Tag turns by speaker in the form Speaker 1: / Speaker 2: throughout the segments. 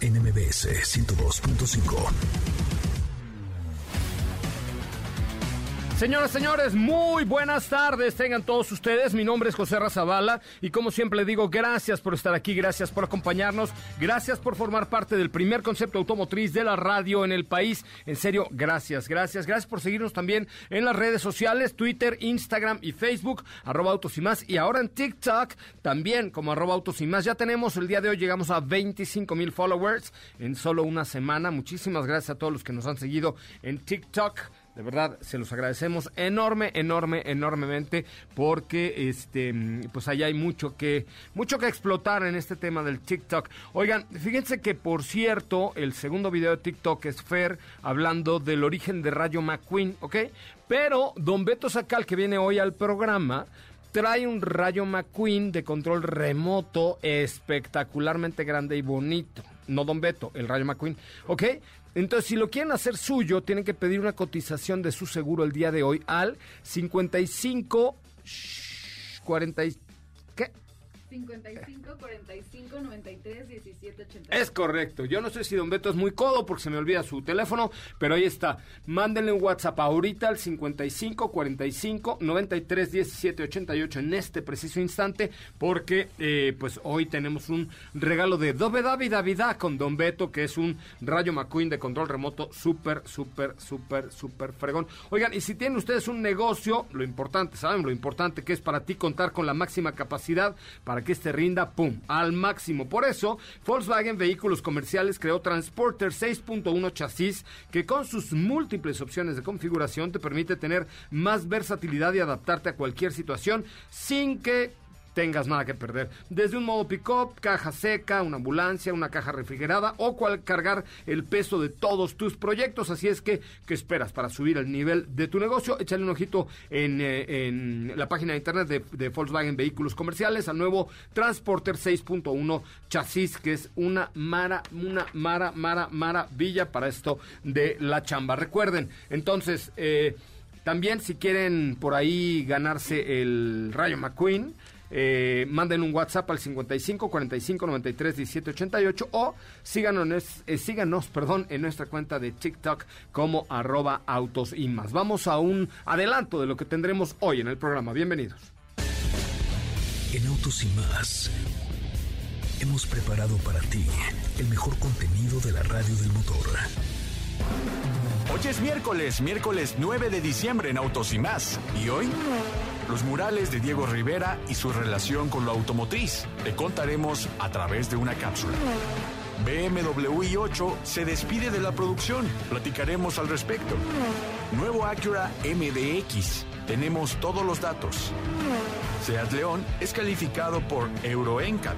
Speaker 1: NMBS 102.5.
Speaker 2: Señoras, señores, muy buenas tardes. Tengan todos ustedes. Mi nombre es José Razabala y como siempre digo, gracias por estar aquí, gracias por acompañarnos, gracias por formar parte del primer concepto automotriz de la radio en el país. En serio, gracias, gracias, gracias por seguirnos también en las redes sociales, Twitter, Instagram y Facebook, arroba autos y más. Y ahora en TikTok también como arroba autos y más. Ya tenemos, el día de hoy llegamos a 25 mil followers en solo una semana. Muchísimas gracias a todos los que nos han seguido en TikTok. De verdad, se los agradecemos enorme, enorme, enormemente, porque este, pues allá hay mucho que, mucho que explotar en este tema del TikTok. Oigan, fíjense que por cierto, el segundo video de TikTok es Fer hablando del origen de Rayo McQueen, ¿ok? Pero Don Beto Sacal, que viene hoy al programa, trae un Rayo McQueen de control remoto espectacularmente grande y bonito. No Don Beto, el Rayo McQueen. ¿Ok? Entonces, si lo quieren hacer suyo, tienen que pedir una cotización de su seguro el día de hoy al 55 40 ¿qué?
Speaker 3: 55 45 93 17 80.
Speaker 2: Es correcto. Yo no sé si Don Beto es muy codo porque se me olvida su teléfono, pero ahí está. Mándenle un WhatsApp ahorita al 55 45 93 17 88 en este preciso instante, porque eh, pues hoy tenemos un regalo de Dove David Davidá con Don Beto, que es un Rayo McQueen de control remoto súper, súper, súper, súper fregón. Oigan, y si tienen ustedes un negocio, lo importante, ¿saben? Lo importante que es para ti contar con la máxima capacidad para para que este rinda, ¡pum!, al máximo. Por eso, Volkswagen Vehículos Comerciales creó Transporter 6.1 chasis que con sus múltiples opciones de configuración te permite tener más versatilidad y adaptarte a cualquier situación sin que tengas nada que perder. Desde un modo pick-up, caja seca, una ambulancia, una caja refrigerada o cual cargar el peso de todos tus proyectos. Así es que, ¿qué esperas para subir el nivel de tu negocio? Échale un ojito en, eh, la página de internet de, Volkswagen Vehículos Comerciales al nuevo Transporter 6.1 chasis, que es una mara, una mara, mara, maravilla para esto de la chamba. Recuerden, entonces, eh, también si quieren por ahí ganarse el Rayo McQueen, eh, manden un WhatsApp al 55 45 93 17 88 o síganos, eh, síganos perdón, en nuestra cuenta de TikTok como arroba autos y más. Vamos a un adelanto de lo que tendremos hoy en el programa. Bienvenidos.
Speaker 1: En Autos y más hemos preparado para ti el mejor contenido de la radio del motor.
Speaker 4: Hoy es miércoles, miércoles 9 de diciembre en Autos y más. ¿Y hoy? Los murales de Diego Rivera y su relación con lo automotriz. Te contaremos a través de una cápsula. BMW i8 se despide de la producción. Platicaremos al respecto. Nuevo Acura MDX. Tenemos todos los datos. Seat León es calificado por Euro NCAP.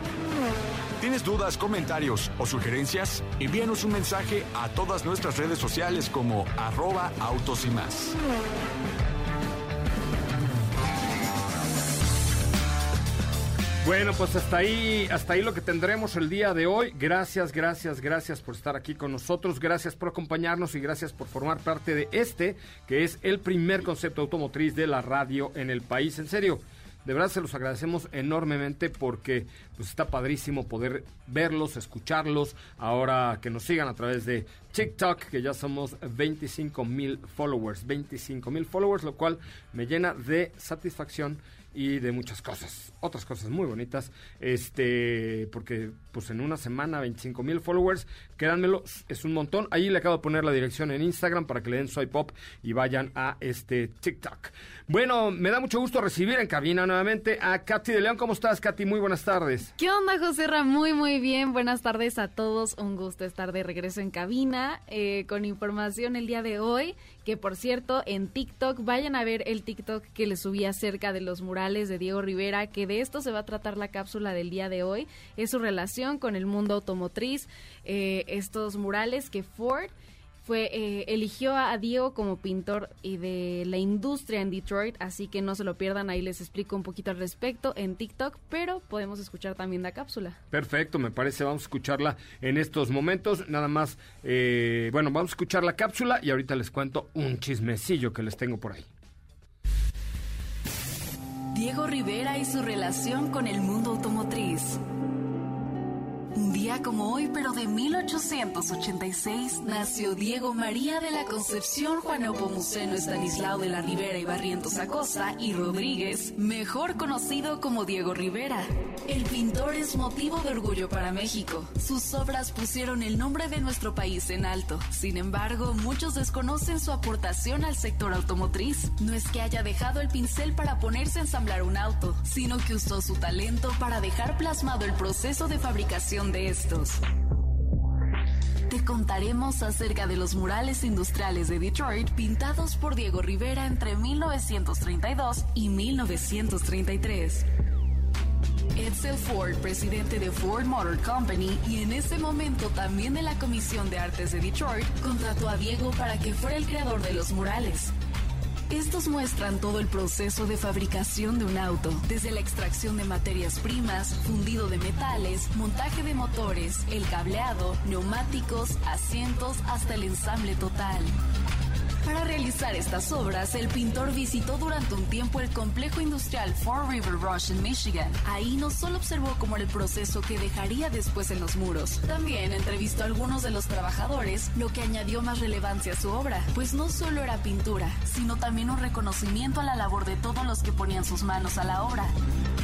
Speaker 4: ¿Tienes dudas, comentarios o sugerencias? Envíanos un mensaje a todas nuestras redes sociales como arroba autos y más.
Speaker 2: Bueno, pues hasta ahí, hasta ahí lo que tendremos el día de hoy. Gracias, gracias, gracias por estar aquí con nosotros, gracias por acompañarnos y gracias por formar parte de este, que es el primer concepto automotriz de la radio en el país. En serio, de verdad se los agradecemos enormemente porque pues está padrísimo poder verlos, escucharlos, ahora que nos sigan a través de TikTok, que ya somos 25 mil followers, 25 mil followers, lo cual me llena de satisfacción y de muchas cosas, otras cosas muy bonitas, este, porque pues en una semana 25 mil followers, créanmelo, es un montón. Ahí le acabo de poner la dirección en Instagram para que le den swipe up y vayan a este TikTok. Bueno, me da mucho gusto recibir en cabina nuevamente a Katy de León. ¿Cómo estás, Katy? Muy buenas tardes.
Speaker 5: ¿Qué onda, José Ra? Muy, muy bien. Buenas tardes a todos. Un gusto estar de regreso en cabina eh, con información el día de hoy. Que por cierto, en TikTok, vayan a ver el TikTok que le subí acerca de los murales de Diego Rivera, que de esto se va a tratar la cápsula del día de hoy. Es su relación con el mundo automotriz, eh, estos murales que Ford fue eh, eligió a Diego como pintor y de la industria en Detroit, así que no se lo pierdan, ahí les explico un poquito al respecto en TikTok, pero podemos escuchar también la cápsula.
Speaker 2: Perfecto, me parece, vamos a escucharla en estos momentos, nada más, eh, bueno, vamos a escuchar la cápsula y ahorita les cuento un chismecillo que les tengo por ahí.
Speaker 6: Diego Rivera y su relación con el mundo automotriz. Un día como hoy, pero de 1886, nació Diego María de la Concepción Juan Nepomuceno Estanislao de la Rivera y Barrientos Acosta y Rodríguez, mejor conocido como Diego Rivera. El pintor es motivo de orgullo para México. Sus obras pusieron el nombre de nuestro país en alto. Sin embargo, muchos desconocen su aportación al sector automotriz. No es que haya dejado el pincel para ponerse a ensamblar un auto, sino que usó su talento para dejar plasmado el proceso de fabricación de estos. Te contaremos acerca de los murales industriales de Detroit pintados por Diego Rivera entre 1932 y 1933. Edsel Ford, presidente de Ford Motor Company y en ese momento también de la Comisión de Artes de Detroit, contrató a Diego para que fuera el creador de los murales. Estos muestran todo el proceso de fabricación de un auto, desde la extracción de materias primas, fundido de metales, montaje de motores, el cableado, neumáticos, asientos, hasta el ensamble total. Para realizar estas obras, el pintor visitó durante un tiempo el complejo industrial Fort River Rush en Michigan. Ahí no solo observó era el proceso que dejaría después en los muros, también entrevistó a algunos de los trabajadores, lo que añadió más relevancia a su obra, pues no solo era pintura, sino también un reconocimiento a la labor de todos los que ponían sus manos a la obra.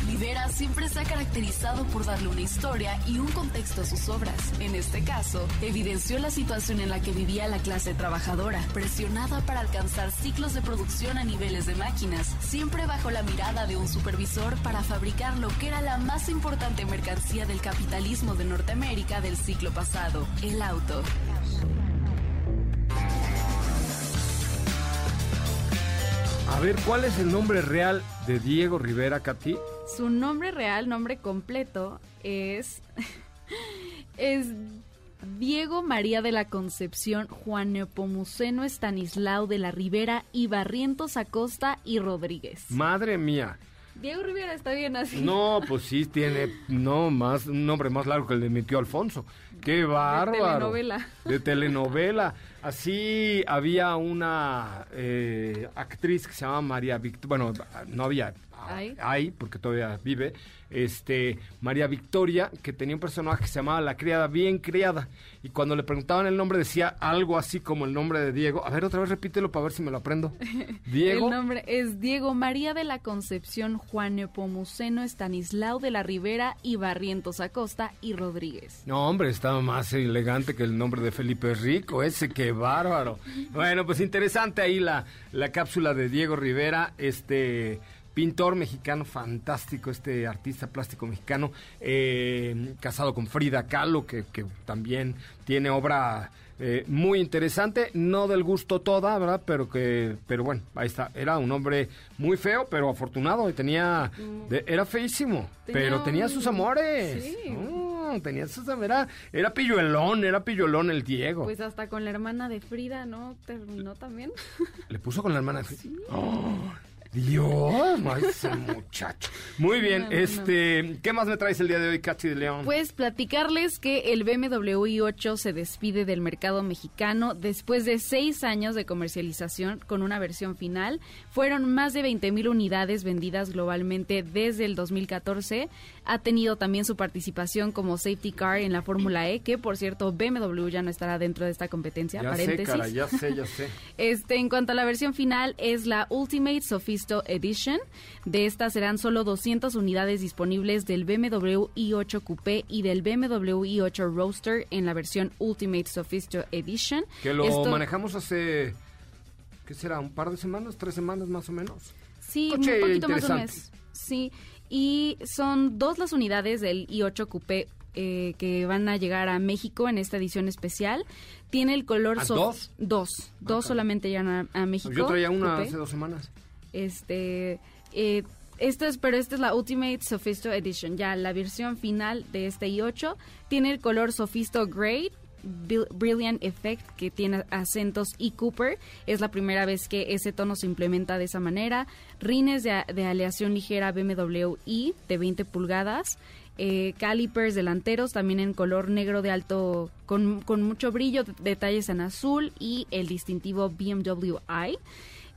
Speaker 6: Rivera siempre se ha caracterizado por darle una historia y un contexto a sus obras. En este caso, evidenció la situación en la que vivía la clase trabajadora, presionada para alcanzar ciclos de producción a niveles de máquinas, siempre bajo la mirada de un supervisor para fabricar lo que era la más importante mercancía del capitalismo de Norteamérica del siglo pasado, el auto.
Speaker 2: A ver, ¿cuál es el nombre real de Diego Rivera, Katy?
Speaker 5: Su nombre real, nombre completo, es. es Diego María de la Concepción, Juan Nepomuceno Estanislao de la Rivera y Barrientos Acosta y Rodríguez.
Speaker 2: Madre mía.
Speaker 5: Diego Rivera está bien así.
Speaker 2: No, pues sí tiene no más un nombre más largo que el de mi tío Alfonso. Qué bárbaro. De
Speaker 5: telenovela.
Speaker 2: De telenovela. Así había una eh, actriz que se llamaba María Victoria. Bueno, no había.
Speaker 5: ¿Hay?
Speaker 2: Hay, porque todavía vive. Este, María Victoria, que tenía un personaje que se llamaba La Criada Bien Criada. Y cuando le preguntaban el nombre decía algo así como el nombre de Diego. A ver, otra vez repítelo para ver si me lo aprendo. Diego.
Speaker 5: El nombre es Diego María de la Concepción, Juan Nepomuceno Estanislao de la Rivera y Barrientos Acosta y Rodríguez.
Speaker 2: No, hombre, estaba más elegante que el nombre de Felipe Rico, ese, qué bárbaro. Bueno, pues interesante ahí la, la cápsula de Diego Rivera, este pintor mexicano fantástico, este artista plástico mexicano, eh, casado con Frida Kahlo, que, que también tiene obra eh, muy interesante, no del gusto toda, ¿verdad? Pero que, pero bueno, ahí está. Era un hombre muy feo, pero afortunado y tenía, de- era feísimo,
Speaker 5: Tenía
Speaker 2: pero tenía
Speaker 5: un-
Speaker 2: sus amores.
Speaker 5: sí.
Speaker 2: Mm, tenía sus, era, era pilluelón, era pilluelón el Diego.
Speaker 5: Pues hasta con la hermana de Frida, ¿no? Terminó también.
Speaker 2: Le puso con la hermana. ¡Oh! Dios, ese muchacho. Muy bien,
Speaker 5: No, no,
Speaker 2: este, ¿qué más me traes el día de hoy, Katy de León?
Speaker 5: Pues platicarles que el BMW i8 se despide del mercado mexicano después de seis años de comercialización con una versión final. Fueron más de 20 mil unidades vendidas globalmente desde el 2014. Ha tenido también su participación como safety car en la Fórmula E, que por cierto BMW ya no estará dentro de esta competencia.
Speaker 2: ya sé, cara, ya sé, ya sé.
Speaker 5: Este, en cuanto a la versión final, es la Ultimate Sophisticated Sophisto Edition. De estas serán solo 200 unidades disponibles del BMW i8 Coupé y del BMW i8 Roadster en la versión Ultimate Sophisto Edition.
Speaker 2: Que lo
Speaker 5: Esto-
Speaker 2: manejamos hace, ¿qué será? ¿Un par de semanas? ¿Tres semanas más o menos?
Speaker 5: Sí,
Speaker 2: Coche
Speaker 5: un poquito más de un mes. Sí, y son dos las unidades del i8 Coupé eh, que van a llegar a México en esta edición especial. Tiene el color...
Speaker 2: ¿Ah,
Speaker 5: sof-
Speaker 2: dos?
Speaker 5: Dos. Dos solamente llegan a, a México.
Speaker 2: Yo traía una
Speaker 5: Coupé.
Speaker 2: hace dos semanas.
Speaker 5: Este, eh, esto es, pero esta es la Ultimate Sophisto Edition, ya la versión final de este i8. Tiene el color Sophisto Grey, Brilliant Effect, que tiene acentos y Cooper. Es la primera vez que ese tono se implementa de esa manera. Rines de, de aleación ligera BMW i de 20 pulgadas. Eh, calipers delanteros también en color negro de alto con, con mucho brillo, detalles en azul y el distintivo BMW i.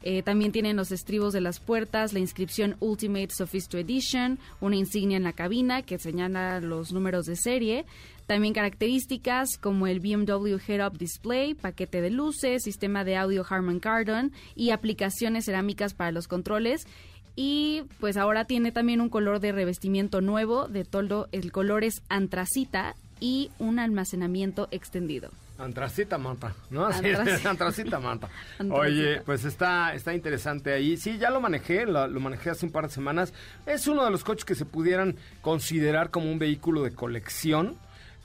Speaker 5: Eh, también tienen los estribos de las puertas, la inscripción Ultimate Sophisto Edition, una insignia en la cabina que señala los números de serie. También características como el BMW Head-Up Display, paquete de luces, sistema de audio Harman Kardon y aplicaciones cerámicas para los controles. Y pues ahora tiene también un color de revestimiento nuevo de toldo. El color es antracita y un almacenamiento extendido.
Speaker 2: Antracita manta, ¿no? Así
Speaker 5: Antracita.
Speaker 2: manta. Oye, pues está, está interesante ahí. Sí, ya lo manejé, lo, lo manejé hace un par de semanas. Es uno de los coches que se pudieran considerar como un vehículo de colección.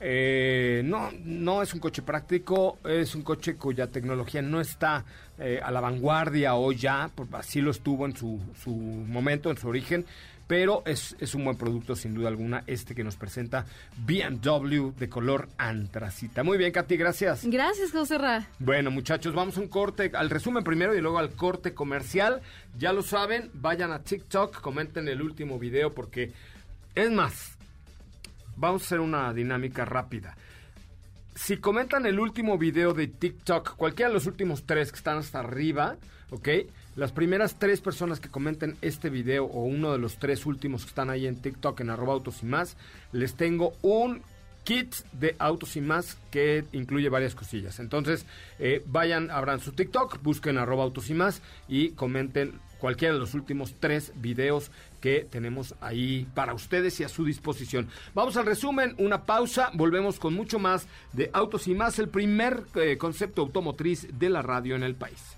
Speaker 2: Eh, no, no es un coche práctico, es un coche cuya tecnología no está eh, a la vanguardia hoy ya, así lo estuvo en su, su momento, en su origen, pero es, es un buen producto sin duda alguna este que nos presenta BMW de color antracita. Muy bien, Katy, gracias.
Speaker 5: Gracias, José Ra.
Speaker 2: Bueno, muchachos, vamos a un corte, al resumen primero y luego al corte comercial. Ya lo saben, vayan a TikTok, comenten el último video porque es más, vamos a hacer una dinámica rápida. Si comentan el último video de TikTok, cualquiera de los últimos tres que están hasta arriba, ¿ok? Las primeras tres personas que comenten este video o uno de los tres últimos que están ahí en TikTok en arroba autos y más, les tengo un kit de autos y más que incluye varias cosillas. Entonces, eh, vayan, abran su TikTok, busquen arroba autos y más y comenten cualquiera de los últimos tres videos que tenemos ahí para ustedes y a su disposición. Vamos al resumen, una pausa, volvemos con mucho más de Autos y más, el primer eh, concepto automotriz de la radio en el país.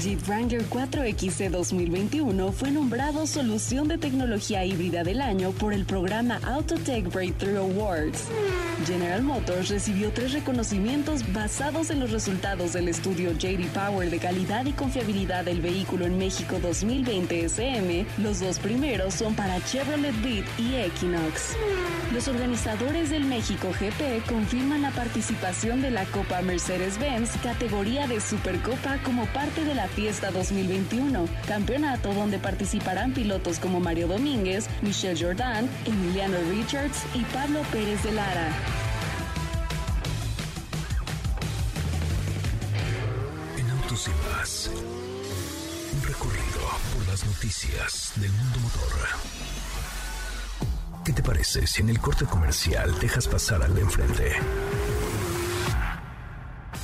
Speaker 7: Jeep Wrangler 4XE 2021 fue nombrado Solución de Tecnología Híbrida del Año por el programa Autotech Breakthrough Awards. General Motors recibió tres reconocimientos basados en los resultados del estudio JD Power de calidad y confiabilidad del vehículo en México 2020 SM. Los dos primeros son para Chevrolet Beat y Equinox. Los organizadores del México GP confirman la participación de la Copa Mercedes-Benz categoría de Supercopa como parte de la fiesta 2021, campeonato donde participarán pilotos como Mario Domínguez, Michelle Jordan, Emiliano Richards y Pablo Pérez de Lara.
Speaker 1: En autos y más. Un recorrido por las noticias del mundo motor. ¿Qué te parece si en el corte comercial dejas pasar al de enfrente?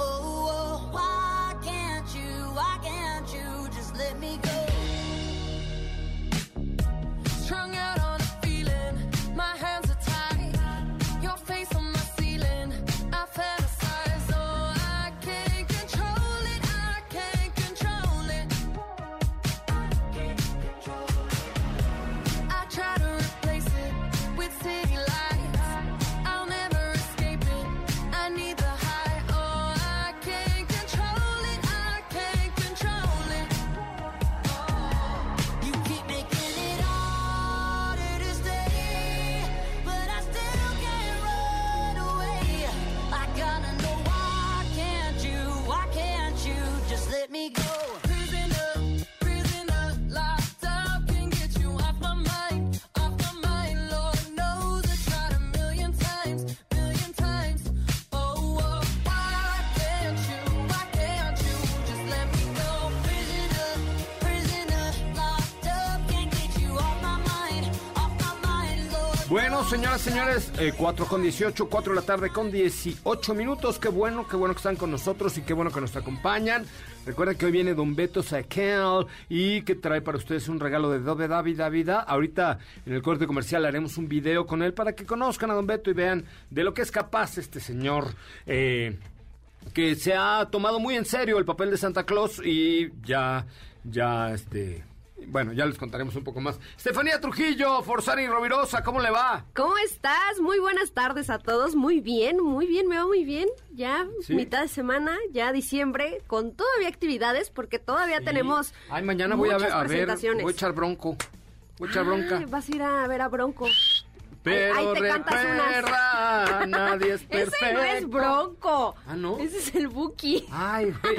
Speaker 8: Oh, oh, why can't you, why can't you just let me go?
Speaker 2: Señoras, señores, eh, 4 con 18, 4 de la tarde con 18 minutos. Qué bueno, qué bueno que están con nosotros y qué bueno que nos acompañan. Recuerden que hoy viene Don Beto Saquel y que trae para ustedes un regalo de Dobe David David. Ahorita en el corte comercial haremos un video con él para que conozcan a Don Beto y vean de lo que es capaz este señor. Eh, que se ha tomado muy en serio el papel de Santa Claus y ya, ya, este, bueno, ya les contaremos un poco más. Estefanía Trujillo, Forzani Rovirosa, ¿cómo le va?
Speaker 9: ¿Cómo estás? Muy buenas tardes a todos. Muy bien, muy bien, me va muy bien. Ya
Speaker 2: Sí.
Speaker 9: mitad de semana, ya diciembre, con todavía actividades, porque todavía tenemos.
Speaker 2: Ay, mañana voy a ver, a voy a echar bronco. Voy a echar bronca.
Speaker 9: Ay, vas a ir a ver a Bronco.
Speaker 2: Pero
Speaker 9: ahí te cantas
Speaker 2: nadie es perfecto.
Speaker 9: Ese no es Bronco.
Speaker 2: Ah, ¿no?
Speaker 9: Ese es el Buki.
Speaker 2: Ay, güey.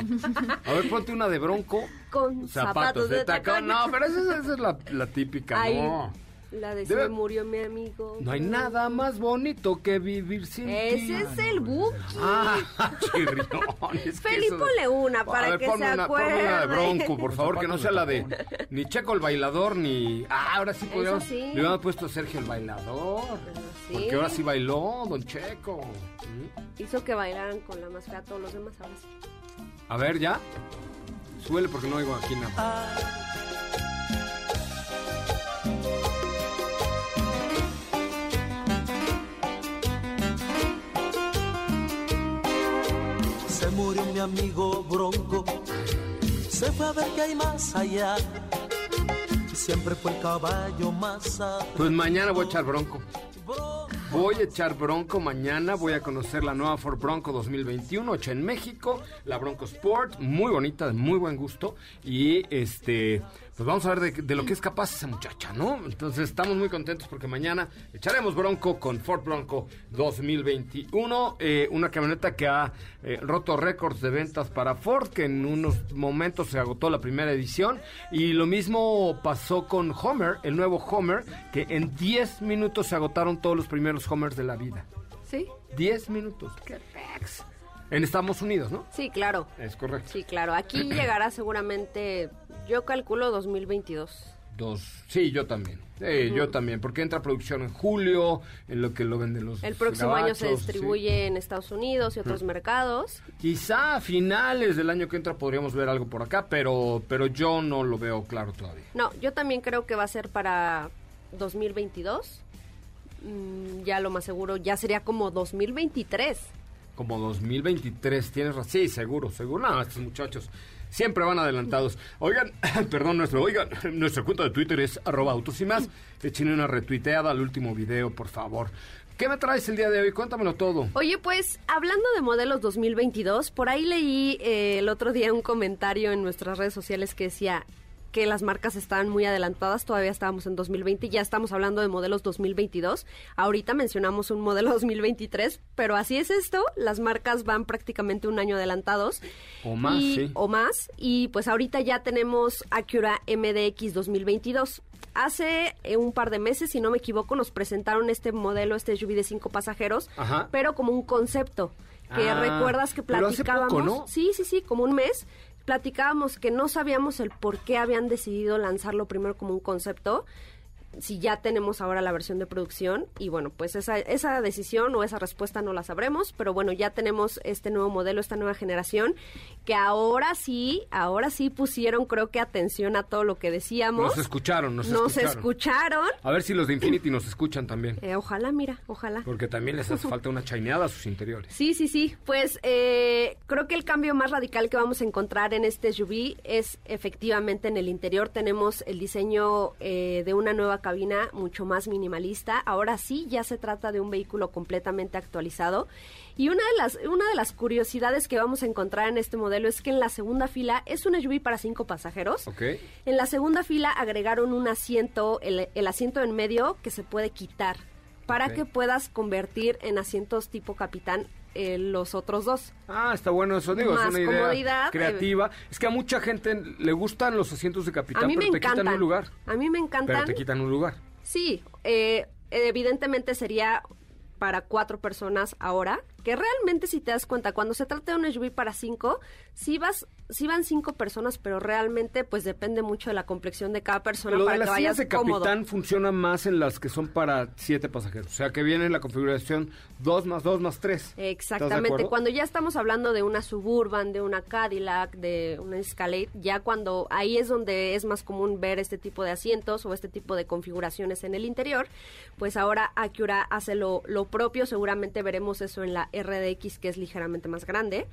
Speaker 2: A ver, ponte una de bronco.
Speaker 9: Con zapatos, de tacón.
Speaker 2: No, pero esa, es- esa es la, la típica,
Speaker 9: Ay,
Speaker 2: no.
Speaker 9: La de
Speaker 2: Debe-
Speaker 9: se murió mi amigo.
Speaker 2: No hay nada más bonito que vivir sin ti.
Speaker 9: Ese es el Buki.
Speaker 2: Ah, chirrión. es que
Speaker 9: Felipe, ponle una para
Speaker 2: A ver,
Speaker 9: que
Speaker 2: ponme
Speaker 9: se
Speaker 2: una, ponme una de
Speaker 9: acuerde.
Speaker 2: bronco, por favor, que no sea la de ni Checo el bailador, ni... Ah, ahora sí podríamos...
Speaker 9: sí.
Speaker 2: Le hubieran puesto a Sergio el bailador.
Speaker 9: sí.
Speaker 2: Porque ahora sí bailó, don Checo. ¿Mm?
Speaker 9: Hizo que bailaran con la máscara todos los demás, ahora sí.
Speaker 2: A ver, ¿ya? Súbele porque no oigo aquí nada.
Speaker 10: Se murió mi amigo Bronco, se fue a ver qué hay más allá. Siempre fue el caballo más
Speaker 2: Pues mañana voy a echar bronco. Voy a echar bronco mañana, voy a conocer la nueva Ford Bronco 2021, hecha en México, la Bronco Sport, muy bonita, de muy buen gusto, y este, pues vamos a ver de, de lo que es capaz esa muchacha, ¿no? Entonces estamos muy contentos porque mañana echaremos bronco con Ford Bronco 2021, eh, una camioneta que ha eh, roto récords de ventas para Ford, que en unos momentos se agotó la primera edición, y lo mismo pasó con Homer, el nuevo Homer, que en 10 minutos se agotaron todos los primeros Homers de la vida.
Speaker 9: ¿Sí?
Speaker 2: 10 minutos. ¡Qué pex! En Estados Unidos, ¿no?
Speaker 9: Sí, claro.
Speaker 2: Es correcto.
Speaker 9: Sí, claro. Aquí llegará seguramente, yo calculo 2022.
Speaker 2: Dos. Sí, yo también. Sí, yo también, porque entra producción en julio, en lo que lo venden los
Speaker 9: El próximo año se distribuye en Estados Unidos y otros mercados.
Speaker 2: sí. Quizá a finales del año que entra podríamos ver algo por acá, pero, pero yo no lo veo claro todavía.
Speaker 9: No, yo también creo que va a ser para 2022. Mm, ya lo más seguro, ya sería como 2023.
Speaker 2: Como 2023, tienes razón. Sí, seguro, seguro. No, estos muchachos siempre van adelantados. Oigan, perdón, nuestro, oigan, nuestra cuenta de Twitter es arroba autos y más. Echen una retuiteada al último video, por favor. ¿Qué me traes el día de hoy? Cuéntamelo todo.
Speaker 9: Oye, pues hablando de modelos 2022, por ahí leí eh, el otro día un comentario en nuestras redes sociales que decía que las marcas estaban muy adelantadas, todavía estábamos en 2020 y ya estamos hablando de modelos 2022. Ahorita mencionamos un modelo 2023, pero así es esto, las marcas van prácticamente un año adelantados.
Speaker 2: O más,
Speaker 9: Y-
Speaker 2: sí.
Speaker 9: O más, y pues ahorita ya tenemos Acura MDX 2022. Hace eh, un par de meses, si no me equivoco, nos presentaron este modelo, este SUV de cinco pasajeros,
Speaker 2: Ajá.
Speaker 9: pero como un concepto. Que
Speaker 2: Ah,
Speaker 9: recuerdas que
Speaker 2: pero hace
Speaker 9: platicábamos.
Speaker 2: poco, ¿no?
Speaker 9: Sí, sí, sí, como un mes. Platicábamos que no sabíamos el por qué habían decidido lanzarlo primero como un concepto. Si ya tenemos ahora la versión de producción. Y bueno, pues esa, esa decisión o esa respuesta no la sabremos. Pero bueno, ya tenemos este nuevo modelo, esta nueva generación. Que ahora sí, ahora sí pusieron, creo que atención a todo lo que decíamos.
Speaker 2: Nos escucharon, nos,
Speaker 9: Nos
Speaker 2: escucharon.
Speaker 9: escucharon.
Speaker 2: A ver si los de Infinity nos escuchan también.
Speaker 9: Eh, ojalá, mira, ojalá.
Speaker 2: Porque también les hace falta una chaineada a sus interiores.
Speaker 9: Sí, sí, sí. Pues eh, creo que el cambio más radical que vamos a encontrar en este SUV es efectivamente en el interior. Tenemos el diseño eh, de una nueva cabina mucho más minimalista. Ahora sí, ya se trata de un vehículo completamente actualizado. Y una de las una de las curiosidades que vamos a encontrar en este modelo es que en la segunda fila es un SUV para cinco pasajeros.
Speaker 2: ¿Ok?
Speaker 9: En la segunda fila agregaron un asiento, el, el asiento en medio que se puede quitar para que puedas convertir en asientos tipo capitán eh, los otros dos.
Speaker 2: Ah, está bueno eso, digo,
Speaker 9: Más
Speaker 2: es una idea
Speaker 9: comodidad, eh.
Speaker 2: creativa. Es que a mucha gente le gustan los asientos de capitán,
Speaker 9: a mí me
Speaker 2: pero te
Speaker 9: encantan.
Speaker 2: quitan un lugar.
Speaker 9: A mí me encantan.
Speaker 2: Pero te quitan un lugar.
Speaker 9: Sí, eh, evidentemente sería para cuatro personas ahora. Que realmente si te das cuenta, cuando se trata de un SUV para cinco, sí vas, sí van cinco personas, pero realmente pues depende mucho de la complexión de cada persona
Speaker 2: Lo
Speaker 9: para
Speaker 2: de
Speaker 9: que
Speaker 2: las sillas
Speaker 9: vayas
Speaker 2: de
Speaker 9: cómodo.
Speaker 2: capitán funciona más en las que son para siete pasajeros. O sea, que viene en la configuración 2 más 2 más 3.
Speaker 9: Exactamente, cuando ya estamos hablando de una Suburban, de una Cadillac, de una Escalade, ya cuando ahí es donde es más común ver este tipo de asientos o este tipo de configuraciones en el interior, pues ahora Acura hace lo, lo propio, seguramente veremos eso en la RDX que es ligeramente más grande.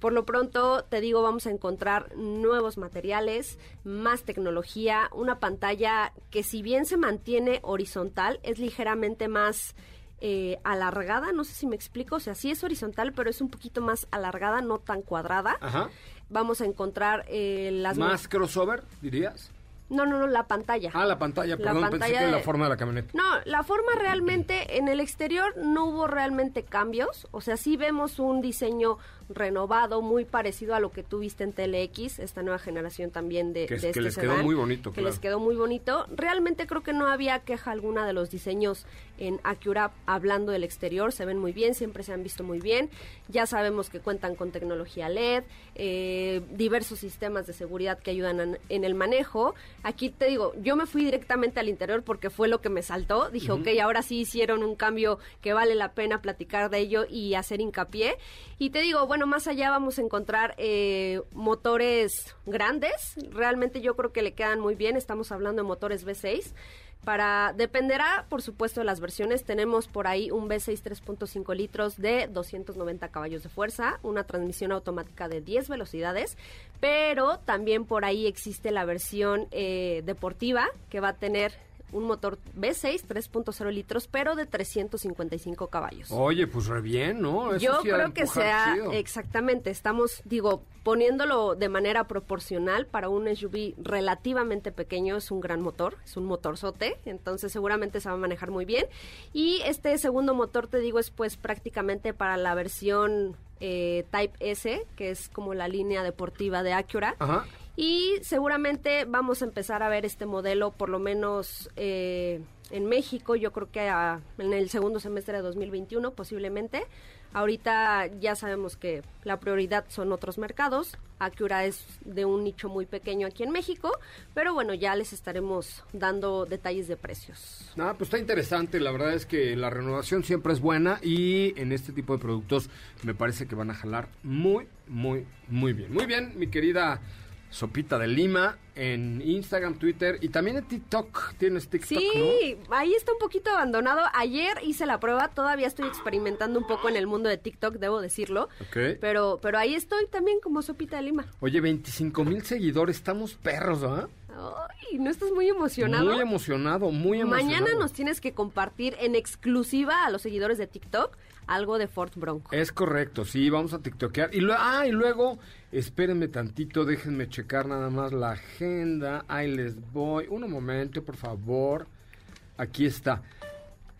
Speaker 9: Por lo pronto, te digo, vamos a encontrar nuevos materiales, más tecnología, una pantalla que si bien se mantiene horizontal, es ligeramente más eh, alargada, no sé si me explico, o sea, sí es horizontal, pero es un poquito más alargada, no tan cuadrada.
Speaker 2: Ajá.
Speaker 9: Vamos a encontrar eh, las...
Speaker 2: ¿Más crossover, dirías?
Speaker 9: No, no, no, la pantalla.
Speaker 2: Ah, la pantalla,
Speaker 9: La
Speaker 2: perdón, pensé
Speaker 9: pantalla
Speaker 2: que
Speaker 9: de-
Speaker 2: la forma de la camioneta.
Speaker 9: No, la forma realmente, en el exterior no hubo realmente cambios, o sea, sí vemos un diseño renovado, muy parecido a lo que tú viste en TLX, esta nueva generación también de,
Speaker 2: Que
Speaker 9: de
Speaker 2: que
Speaker 9: este
Speaker 2: les quedó muy bonito,
Speaker 9: Que
Speaker 2: claro.
Speaker 9: les quedó muy bonito. Realmente creo que no había queja alguna de los diseños en Acura hablando del exterior, se ven muy bien, siempre se han visto muy bien. Ya sabemos que cuentan con tecnología LED, eh, diversos sistemas de seguridad que ayudan en, en el manejo. Aquí te digo, yo me fui directamente al interior porque fue lo que me saltó. Dije,
Speaker 11: Ujú.
Speaker 9: ok, ahora sí hicieron un cambio que vale la pena platicar de ello y hacer hincapié. Y te digo, bueno, más allá vamos a encontrar eh, motores grandes. Realmente yo creo que le quedan muy bien. Estamos hablando de motores V6. Para dependerá, por supuesto, de las versiones. Tenemos por ahí un V6 3.5 litros de 290 caballos de fuerza, una transmisión automática de 10 velocidades, pero también por ahí existe la versión eh, deportiva que va a tener un motor V6 3.0 litros, pero de 355 caballos.
Speaker 2: Oye, pues re bien, ¿no? Eso
Speaker 9: Yo
Speaker 2: sí
Speaker 9: creo que sea
Speaker 2: chido.
Speaker 9: exactamente, estamos, digo, poniéndolo de manera proporcional para un SUV relativamente pequeño, es un gran motor, es un motorzote, entonces seguramente se va a manejar muy bien. Y este segundo motor, te digo, es pues prácticamente para la versión eh, Type S, que es como la línea deportiva de Acura.
Speaker 2: Ajá.
Speaker 9: Y seguramente vamos a empezar a ver este modelo, por lo menos eh, en México, yo creo que en el segundo semestre de 2021 posiblemente. Ahorita ya sabemos que la prioridad son otros mercados. Acura es de un nicho muy pequeño aquí en México, pero bueno, ya les estaremos dando detalles de precios.
Speaker 2: Ah, pues está interesante. La verdad es que la renovación siempre es buena y en este tipo de productos me parece que van a jalar muy, muy, muy bien. Muy bien, mi querida Sopita de Lima en Instagram, Twitter y también en TikTok. Tienes TikTok,
Speaker 9: Sí, ahí está un poquito abandonado. Ayer hice la prueba, todavía estoy experimentando un poco en el mundo de TikTok, debo decirlo.
Speaker 2: ¿no? Ok.
Speaker 9: Pero, pero ahí estoy también como sopita de lima.
Speaker 2: Oye, 25 mil seguidores, estamos perros, ¿ah?
Speaker 9: Ay, ¿no estás muy emocionado?
Speaker 2: Muy emocionado, muy emocionado.
Speaker 9: Mañana nos tienes que compartir en exclusiva a los seguidores de TikTok algo de Ford Bronco.
Speaker 2: Es correcto, sí, vamos a tiktokear. Y, ah, y luego, espérenme tantito, déjenme checar nada más la agenda. Ahí les voy. Un momento, por favor. Aquí está.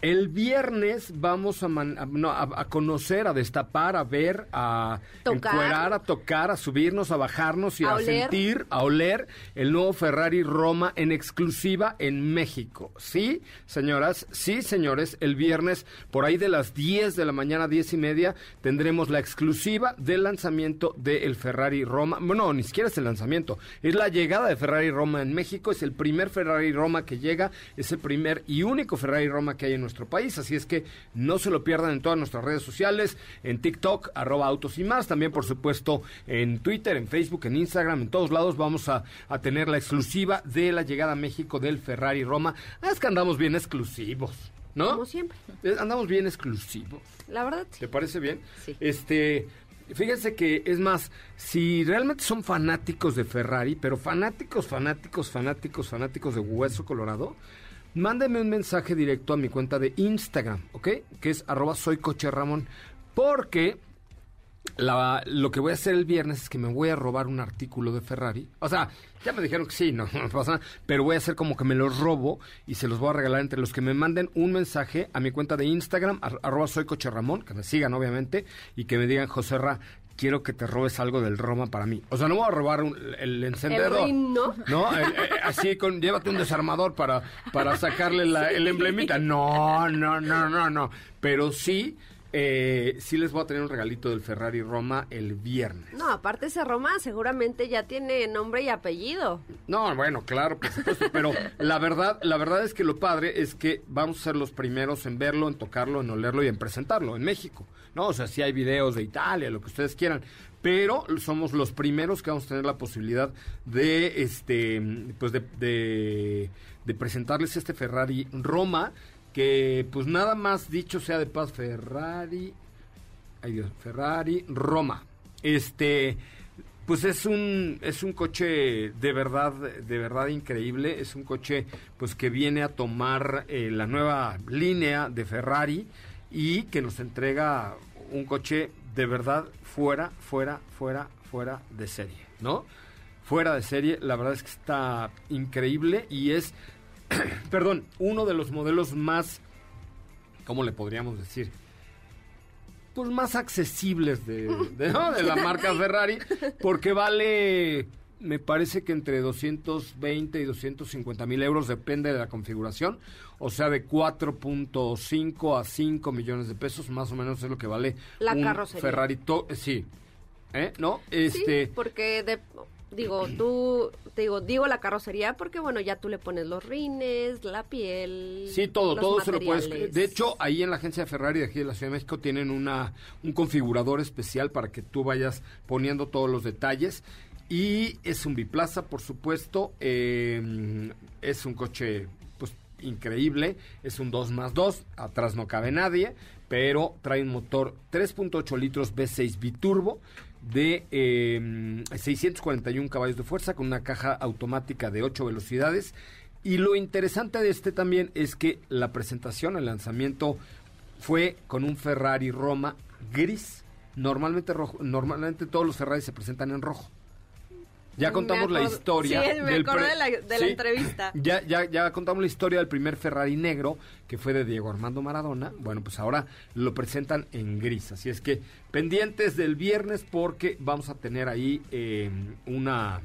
Speaker 2: El viernes vamos a, man- a- no, a- a conocer, a destapar, a ver, a
Speaker 9: Tocar.
Speaker 2: encuerar, a tocar, a subirnos, a bajarnos y
Speaker 9: A
Speaker 2: sentir, a oler el nuevo Ferrari Roma en exclusiva en México. Sí, señoras, sí, señores, el viernes por ahí de las 10 de la mañana, 10 y media, tendremos la exclusiva del lanzamiento del Ferrari Roma. Bueno, ni siquiera es el lanzamiento, es la llegada de Ferrari Roma en México, es el primer Ferrari Roma que llega, es el primer y único Ferrari Roma que hay en nuestro país, así es que no se lo pierdan en todas nuestras redes sociales, en TikTok, arroba autos y más, también por supuesto en Twitter, en Facebook, en Instagram, en todos lados vamos a, a tener la exclusiva de la llegada a México del Ferrari Roma. Ah, es que andamos bien exclusivos, ¿no?
Speaker 9: Como siempre.
Speaker 2: Eh, Andamos bien exclusivos.
Speaker 9: La verdad, sí.
Speaker 2: ¿Te parece bien?
Speaker 9: Sí.
Speaker 2: Este, fíjense que es más, si realmente son fanáticos de Ferrari, pero fanáticos, fanáticos, fanáticos, fanáticos de Hueso Colorado, mándenme un mensaje directo a mi cuenta de Instagram, ¿ok? Que es arroba soy coche Ramón, porque la- lo que voy a hacer el viernes es que me voy a robar un artículo de Ferrari. O sea, ya me dijeron que sí, no, pasa nada, pero voy a hacer como que me los robo y se los voy a regalar entre los que me manden un mensaje a mi cuenta de Instagram, ar- arroba soy coche Ramón, que me sigan obviamente, y que me digan, José Ra, quiero que te robes algo del Roma para mí. O sea, no voy a robar un- el encendedor.
Speaker 9: El ¿no?
Speaker 2: No, El- eh, así con, llévate un desarmador para, para sacarle la- el emblemita. No, no, no, no, no. Pero sí, eh, sí les voy a tener un regalito del Ferrari Roma el viernes.
Speaker 9: No, aparte ese Roma seguramente ya tiene nombre y apellido.
Speaker 2: No, bueno, claro, por supuesto, pero la verdad, la verdad es que lo padre es que vamos a ser los primeros en verlo, en tocarlo, en olerlo y en presentarlo en México. No, o sea, sí hay videos de Italia, lo que ustedes quieran, pero somos los primeros que vamos a tener la posibilidad de este pues de, de, presentarles este Ferrari Roma que pues nada más dicho sea de paz Ferrari ay Dios, Ferrari Roma. Este pues es un es un coche de verdad de verdad increíble, es un coche pues que viene a tomar eh, la nueva línea de Ferrari y que nos entrega un coche de verdad fuera, fuera, fuera, fuera de serie, ¿no? Fuera de serie, la verdad es que está increíble y es, perdón, uno de los modelos más, ¿cómo le podríamos decir? Pues más accesibles de, de, ¿no? de la marca Ferrari, porque vale, me parece que entre 220 y 250 mil euros, depende de la configuración, o sea, de 4.5 a 5 millones de pesos, más o menos es lo que vale
Speaker 9: La
Speaker 2: un
Speaker 9: carrocería.
Speaker 2: Ferrari, sí, ¿eh? ¿No? Este,
Speaker 9: Sí, porque de, digo, tú, te digo, digo la carrocería porque bueno, ya tú le pones los rines, la piel.
Speaker 2: Sí, todo,
Speaker 9: los
Speaker 2: todo se lo puedes. De hecho, ahí en la agencia Ferrari de aquí de la Ciudad de México tienen una un configurador especial para que tú vayas poniendo todos los detalles. Y es un biplaza, por supuesto. eh, es un coche, pues, increíble. Es un 2 más 2. Atrás no cabe nadie. Pero trae un motor 3.8 litros V6 biturbo de eh, 641 caballos de fuerza con una caja automática de 8 velocidades. Y lo interesante de este también es que la presentación, el lanzamiento fue con un Ferrari Roma gris. Normalmente rojo, normalmente todos los Ferrari se presentan en rojo. Ya contamos la historia.
Speaker 9: Sí, me
Speaker 2: del
Speaker 9: de la, de la
Speaker 2: Sí.
Speaker 9: entrevista.
Speaker 2: Ya, ya, ya contamos la historia del primer Ferrari negro, que fue de Diego Armando Maradona. Bueno, pues ahora lo presentan en gris. Así es que pendientes del viernes porque vamos a tener ahí eh, una,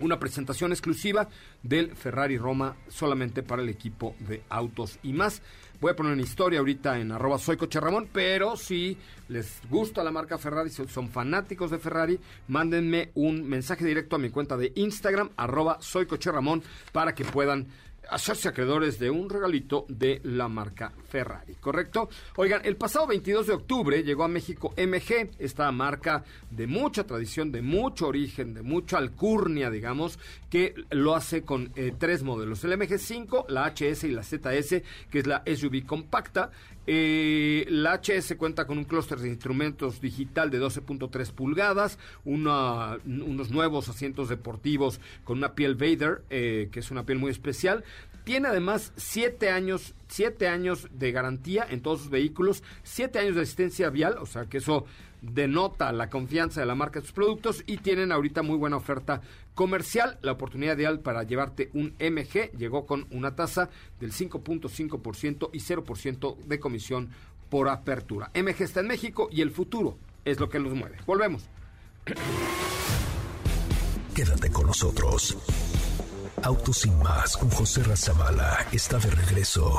Speaker 2: una presentación exclusiva del Ferrari Roma solamente para el equipo de autos y más. Voy a poner una historia ahorita en arroba soy coche Ramón, pero si les gusta la marca Ferrari, si son fanáticos de Ferrari, mándenme un mensaje directo a mi cuenta de Instagram, arroba soy coche Ramón, para que puedan hacerse acreedores de un regalito de la marca Ferrari, ¿correcto? Oigan, el pasado 22 de octubre llegó a México MG, esta marca de mucha tradición, de mucho origen, de mucha alcurnia, digamos, que lo hace con eh, tres modelos, el MG5, la HS y la ZS, que es la SUV compacta. Eh, la HS cuenta con un clúster de instrumentos digital de 12.3 pulgadas, una- unos nuevos asientos deportivos con una piel Vader, eh, que es una piel muy especial. Tiene además siete años, siete años de garantía en todos sus vehículos, siete años de asistencia vial, o sea que eso denota la confianza de la marca de sus productos y tienen ahorita muy buena oferta comercial. La oportunidad ideal para llevarte un MG llegó con una tasa del 5.5% y 0% de comisión por apertura. MG está en México y el futuro es lo que los mueve. Volvemos.
Speaker 1: Quédate con nosotros. Autos sin más con José Razabala está de regreso.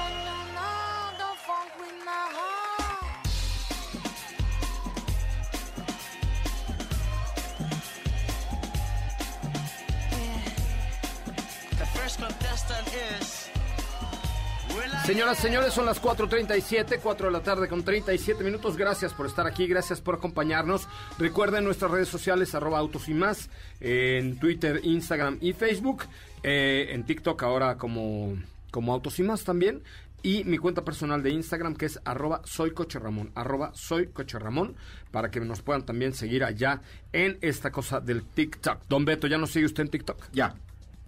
Speaker 2: Señoras, señores, son las 4.37, 4 de la tarde con 37 minutos. Gracias por estar aquí, gracias por acompañarnos. Recuerden nuestras redes sociales, arroba autos y más, en Twitter, Instagram y Facebook. eh, en TikTok ahora como, como autos y más también. Y mi cuenta personal de Instagram que es arroba soy coche Ramón, arroba soy coche Ramón, para que nos puedan también seguir allá en esta cosa del TikTok. Don Beto, ¿ya nos sigue usted en TikTok?
Speaker 12: Ya.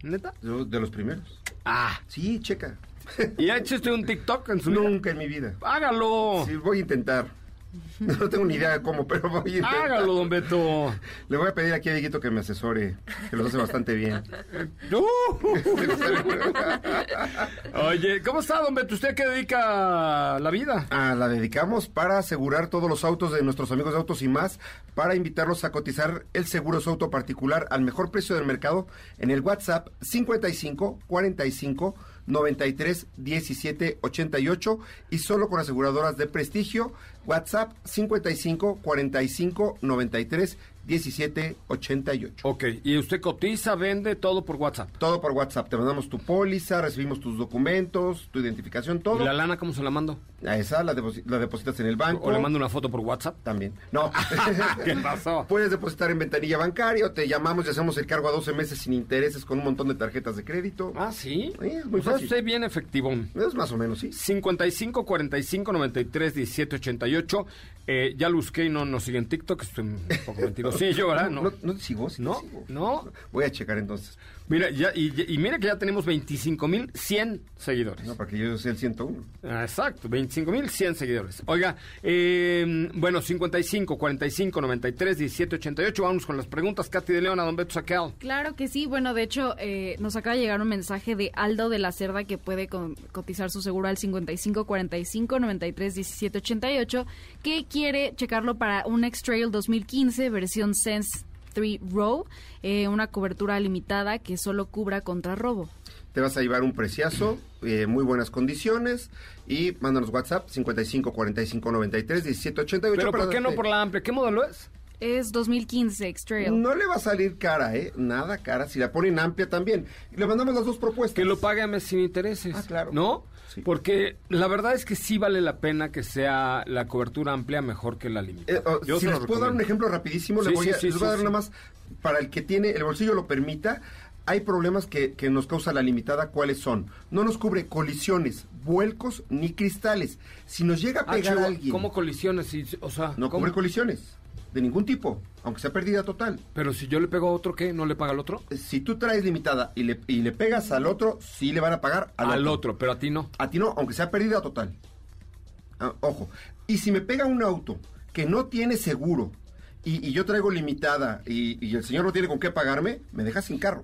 Speaker 2: ¿Neta?
Speaker 12: De los primeros.
Speaker 2: Ah.
Speaker 12: Sí, checa.
Speaker 2: ¿Y ha hecho usted un TikTok en su vida?
Speaker 12: Nunca en mi vida.
Speaker 2: Hágalo.
Speaker 12: Sí, voy a intentar. No tengo ni idea de cómo, pero voy a intentar.
Speaker 2: Hágalo, don Beto.
Speaker 12: Le voy a pedir aquí a Dieguito que me asesore, que lo hace bastante bien.
Speaker 2: Oye, ¿cómo está, don Beto? ¿Usted qué dedica la vida?
Speaker 12: Ah, la dedicamos para asegurar todos los autos de nuestros amigos de Autos y Más, para invitarlos a cotizar el seguro su auto particular al mejor precio del mercado en el WhatsApp 55 45 93 17 88 y solo con aseguradoras de prestigio. WhatsApp 55 45 93 17 88.
Speaker 2: Ok, y usted cotiza, vende todo por WhatsApp.
Speaker 12: Todo por WhatsApp. Te mandamos tu póliza, recibimos tus documentos, tu identificación, todo.
Speaker 2: ¿Y la lana cómo se la mando?
Speaker 12: A esa la, deposi- la depositas en el banco.
Speaker 2: ¿O le mando una foto por WhatsApp?
Speaker 12: También. No.
Speaker 2: ¿Qué pasó?
Speaker 12: Puedes depositar en ventanilla bancaria te llamamos y hacemos el cargo a 12 meses sin intereses con un montón de tarjetas de crédito.
Speaker 2: Ah, ¿sí?
Speaker 12: Sí, es muy
Speaker 2: O sea,
Speaker 12: fácil.
Speaker 2: usted bien efectivo.
Speaker 12: Es más o menos, sí.
Speaker 2: 55 45 93 17 88. Eh, ya lo busqué y no nos sigue en TikTok. Estoy un poco mentirosillo, ¿verdad?
Speaker 12: No,
Speaker 2: No.
Speaker 12: no te sigo, sí te
Speaker 2: No,
Speaker 12: sigo.
Speaker 2: no.
Speaker 12: Voy a checar entonces.
Speaker 2: Mira, ya, y, y mira que ya tenemos 25 mil 100 seguidores.
Speaker 12: No, para que yo sea el 101.
Speaker 2: Ah, Exacto, 25 mil 100 seguidores. Oiga, eh, bueno, 55 45 93 17 88. Vamos con las preguntas. Katy de León, a Don Beto Saqueal.
Speaker 5: Claro que sí. Bueno, de hecho, eh, nos acaba de llegar un mensaje de Aldo de la Cerda que puede con- cotizar su seguro al 55 45 93 17 88, que quiere checarlo para un X-Trail 2015 versión Sense 3 Row, eh, una cobertura limitada que solo cubra contra robo.
Speaker 12: Te vas a llevar un preciazo, eh, muy buenas condiciones y mándanos WhatsApp 55 45 93 17 88.
Speaker 2: Pero
Speaker 12: para
Speaker 2: ¿por qué no por la amplia? ¿Qué modelo es?
Speaker 5: Es 2015 X-Trail.
Speaker 12: No le va a salir cara, ¿eh? Nada cara. Si la ponen amplia también. Y le mandamos las dos propuestas.
Speaker 2: Que lo pague a mes sin intereses.
Speaker 12: Ah, claro.
Speaker 2: ¿No?
Speaker 12: Sí.
Speaker 2: Porque la verdad es que sí vale la pena que sea la cobertura amplia mejor que la limitada.
Speaker 12: Eh, oh,
Speaker 2: Yo
Speaker 12: si les puedo dar un ejemplo rapidísimo, le
Speaker 2: Sí,
Speaker 12: voy
Speaker 2: sí,
Speaker 12: a,
Speaker 2: sí,
Speaker 12: les voy
Speaker 2: sí,
Speaker 12: a dar
Speaker 2: sí.
Speaker 12: nada más para el que tiene, el bolsillo lo permita. Hay problemas que, que nos causa la limitada, ¿cuáles son? No nos cubre colisiones, vuelcos ni cristales. Si nos llega a
Speaker 2: Ah,
Speaker 12: pegar alguien,
Speaker 2: ¿Cómo colisiones? Y- O sea,
Speaker 12: no
Speaker 2: ¿cómo?
Speaker 12: cubre colisiones de ningún tipo, aunque sea pérdida total.
Speaker 2: Pero si yo le pego a otro, ¿qué? ¿No le paga al otro?
Speaker 12: Si tú traes limitada y le, y le pegas al otro, sí le van a pagar al,
Speaker 2: Al
Speaker 12: otro.
Speaker 2: otro, pero a ti no.
Speaker 12: A ti no, aunque sea pérdida total. Ah, ojo. Y si me pega un auto que no tiene seguro y, y yo traigo limitada y, y el señor no tiene con qué pagarme, me deja sin carro.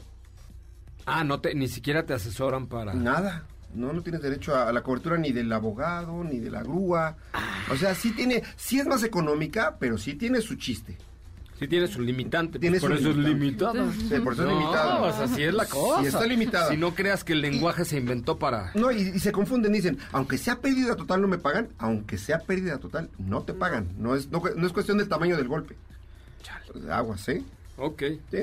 Speaker 2: Ah, no te, ni siquiera te asesoran para...
Speaker 12: Nada. No, no tienes derecho a, a la cobertura ni del abogado, ni de la grúa. O sea, sí tiene, sí es más económica, pero sí tiene su chiste.
Speaker 2: Sí tiene su limitante. pues,
Speaker 12: Tiene
Speaker 2: por
Speaker 12: su
Speaker 2: eso es
Speaker 12: limitante. Sí, por eso es
Speaker 2: no,
Speaker 12: limitada.
Speaker 2: pues así es la cosa.
Speaker 12: Sí, está limitada.
Speaker 2: Si no creas que el lenguaje se inventó para...
Speaker 12: No, y, y se confunden, dicen, aunque sea pérdida total no me pagan, aunque sea pérdida total no te pagan. No es, no, no es cuestión del tamaño del golpe. Aguas, ¿eh?
Speaker 2: Ok.
Speaker 12: Sí.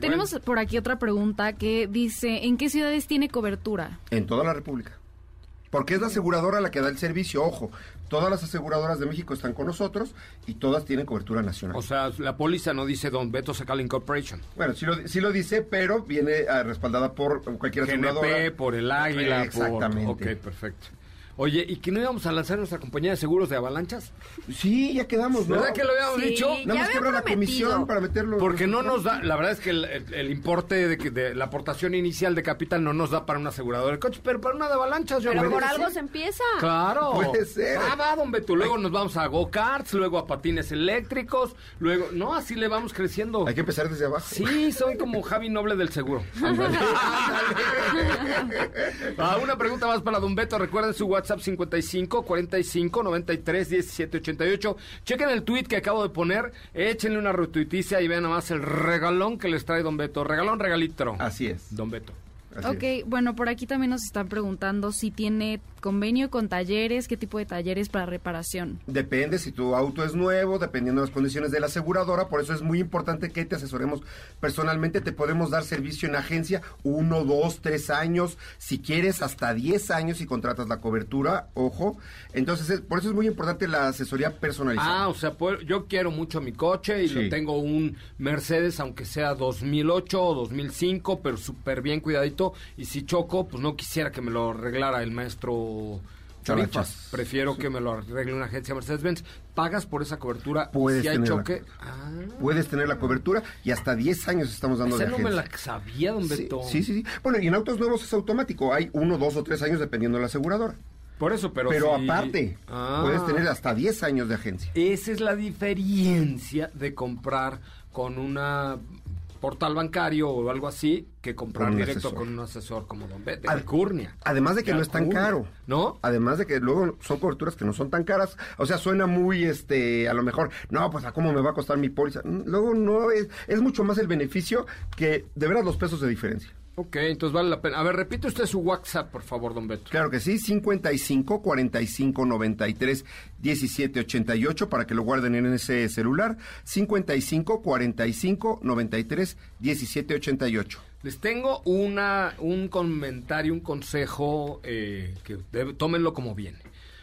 Speaker 5: Tenemos por aquí otra pregunta que dice, ¿en qué ciudades tiene cobertura?
Speaker 12: En toda la República. Porque es la aseguradora la que da el servicio. Ojo, todas las aseguradoras de México están con nosotros y todas tienen cobertura nacional.
Speaker 2: O sea, la póliza no dice Don Beto Sacal Incorporation.
Speaker 12: bueno, sí lo, sí lo dice, pero viene ah, respaldada por cualquier aseguradora.
Speaker 2: GNP, por el Águila,
Speaker 12: Exactamente.
Speaker 2: por... Ok, perfecto. Oye, ¿y que no íbamos a lanzar nuestra compañía de seguros de avalanchas?
Speaker 12: Sí, ya quedamos, ¿no?
Speaker 2: ¿Verdad que lo habíamos
Speaker 9: Sí,
Speaker 2: dicho?
Speaker 12: Nada más cobra la comisión para meterlo.
Speaker 2: Porque no nos da, la verdad es que el, el- el importe de, que- de la aportación inicial de capital no nos da para un asegurador de coches, pero para una de avalanchas, yo
Speaker 9: Pero por algo se empieza.
Speaker 2: Claro.
Speaker 12: Puede ser.
Speaker 2: Ah, va, don Beto. Luego nos vamos a go-karts, luego a patines eléctricos, luego... No, así le vamos creciendo.
Speaker 12: Hay que empezar desde abajo.
Speaker 2: Sí, soy como Javi Noble del seguro. Ah, una pregunta más para Don Beto. Recuerden su WhatsApp 55 45 93 17 88. Chequen el tweet que acabo de poner. Échenle una retuiticia y vean nada más el regalón que les trae Don Beto. Regalón, regalito.
Speaker 12: Así es.
Speaker 2: Don Beto.
Speaker 12: Así
Speaker 5: ok, bueno, por aquí también nos están preguntando si tiene convenio con talleres, qué tipo de talleres para reparación.
Speaker 12: Depende si tu auto es nuevo, dependiendo de las condiciones de la aseguradora, por eso es muy importante que te asesoremos personalmente. Te podemos dar servicio en agencia uno, dos, tres años, si quieres hasta 10 años y contratas la cobertura, ojo. Entonces, es- por eso es muy importante la asesoría personalizada.
Speaker 2: Ah, o sea, pues, yo quiero mucho mi coche y
Speaker 12: Sí.
Speaker 2: lo tengo un Mercedes, aunque sea 2008 o 2005, pero súper bien cuidadito. Y si choco, pues no quisiera que me lo arreglara el maestro Chorifas. Prefiero que me lo arregle una agencia Mercedes-Benz. ¿Pagas por esa cobertura
Speaker 12: Puedes
Speaker 2: si hay choque? Ah,
Speaker 12: Puedes tener la cobertura y hasta 10 años estamos dando
Speaker 2: esa
Speaker 12: de
Speaker 2: no me
Speaker 12: agencia.
Speaker 2: la sabía, don Beto.
Speaker 12: sí, sí, sí. Bueno, y en autos nuevos es automático. Hay uno, dos o tres años dependiendo de la aseguradora.
Speaker 2: Por eso, pero
Speaker 12: Pero
Speaker 2: si-
Speaker 12: aparte,
Speaker 2: Ah.
Speaker 12: puedes tener hasta 10 años de agencia.
Speaker 2: Esa es la diferencia de comprar con una portal bancario o algo así que comprar
Speaker 12: Con
Speaker 2: directo
Speaker 12: asesor.
Speaker 2: con un asesor como Don Beto.
Speaker 12: Ad-
Speaker 2: Alcurnia.
Speaker 12: Además de que
Speaker 2: De
Speaker 12: no es tan caro.
Speaker 2: ¿No?
Speaker 12: Además de que luego son coberturas que no son tan caras. O sea, suena muy, este, a lo mejor, no, pues a cómo me va a costar mi póliza. Mm, Luego no es, es mucho más el beneficio que de veras los pesos de diferencia.
Speaker 2: Ok, entonces vale la pena. A ver, repite usted su WhatsApp, por favor, Don Beto.
Speaker 12: Claro que sí, 55 45 93 17 88 para que lo guarden en ese celular. 55 45 93 17 88.
Speaker 2: Les tengo una, un comentario, un consejo eh, que debe- tómenlo como viene.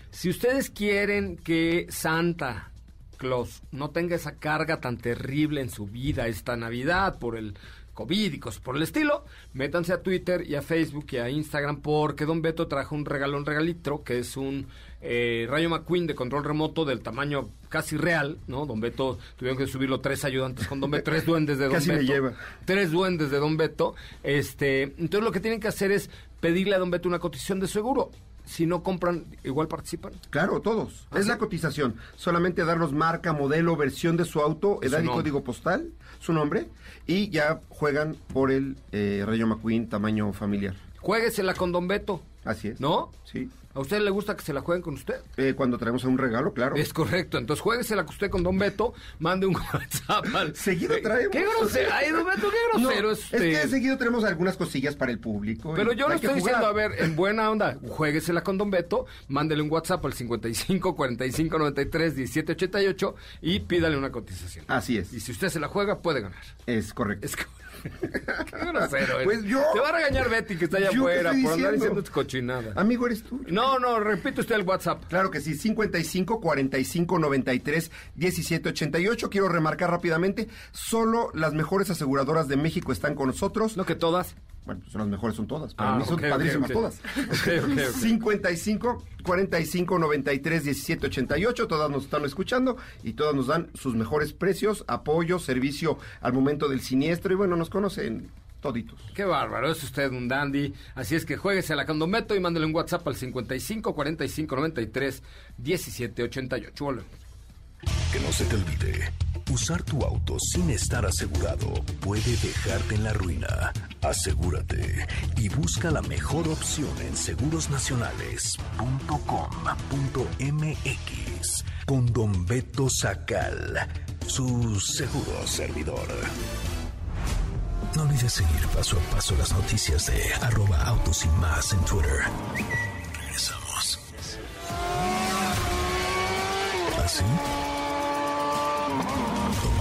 Speaker 2: Si ustedes quieren que Santa Claus no tenga esa carga tan terrible en su vida esta Navidad por el COVID y cosas por el estilo, métanse a Twitter y a Facebook y a Instagram porque Don Beto trajo un regalón regalitro que es un eh, Rayo McQueen de control remoto del tamaño casi real, ¿no? Don Beto tuvieron que subirlo tres ayudantes con Don Beto, tres duendes de Don
Speaker 12: Casi me
Speaker 2: Beto
Speaker 12: lleva.
Speaker 2: tres duendes de Don Beto. Este, entonces lo que tienen que hacer es pedirle a Don Beto una cotización de seguro. Si no compran, igual participan.
Speaker 12: Claro, todos.
Speaker 2: ¿Ah,
Speaker 12: es la cotización. Solamente darnos marca, modelo, versión de su auto, edad y código postal, su nombre, y ya juegan por el eh, Rayo McQueen tamaño familiar.
Speaker 2: Juéguesela con Don Beto.
Speaker 12: Así es.
Speaker 2: ¿No?
Speaker 12: Sí.
Speaker 2: ¿A usted le gusta que se la jueguen con usted?
Speaker 12: Eh, cuando traemos un regalo, claro.
Speaker 2: Es correcto. Entonces juéguesela con usted con Don Beto. Mande un WhatsApp al...
Speaker 12: Seguido traemos.
Speaker 2: ¿Qué grosero? Ay, Don Beto, qué grosero
Speaker 12: No,
Speaker 2: es
Speaker 12: es
Speaker 2: usted.
Speaker 12: que seguido tenemos algunas cosillas para el público.
Speaker 2: Pero
Speaker 12: y
Speaker 2: yo le
Speaker 12: que
Speaker 2: estoy diciendo, a ver, en buena onda, juéguesela con Don Beto, mándele un WhatsApp al 55 45 93 17 88 y pídale una cotización.
Speaker 12: Así es.
Speaker 2: Y si usted se la juega, puede ganar.
Speaker 12: Es correcto.
Speaker 2: Es que... Qué grosero eres.
Speaker 12: Pues yo-
Speaker 2: Te va a regañar Betty que está allá
Speaker 12: ¿Yo qué
Speaker 2: afuera por andar
Speaker 12: diciendo?
Speaker 2: tu cochinada.
Speaker 12: Amigo, eres tú.
Speaker 2: No, no, repite usted el WhatsApp.
Speaker 12: Claro que sí, 55 45 93 17 88. Quiero remarcar rápidamente, solo las mejores aseguradoras de México están con nosotros.
Speaker 2: No que todas.
Speaker 12: Bueno, pues las mejores son todas. Para
Speaker 2: Ah,
Speaker 12: mí son padrísimas todas.
Speaker 2: Ok, ok, ok.
Speaker 12: 55 45 93 17 88. Todas nos están escuchando y todas nos dan sus mejores precios, apoyo, servicio al momento del siniestro. Y bueno, nos conocen toditos.
Speaker 2: Qué bárbaro, es usted un dandy. Así es que juéguesela con Don Beto y mándele un WhatsApp al 55 45 93 17 88. Volvemos.
Speaker 11: Que no se te olvide, usar tu auto sin estar asegurado puede dejarte en la ruina. Asegúrate y busca la mejor opción en segurosnacionales.com.mx con Don Beto Sacal, su seguro servidor. No olvides seguir paso a paso las noticias de arroba autos y más en Twitter. Regresamos. ¿Así?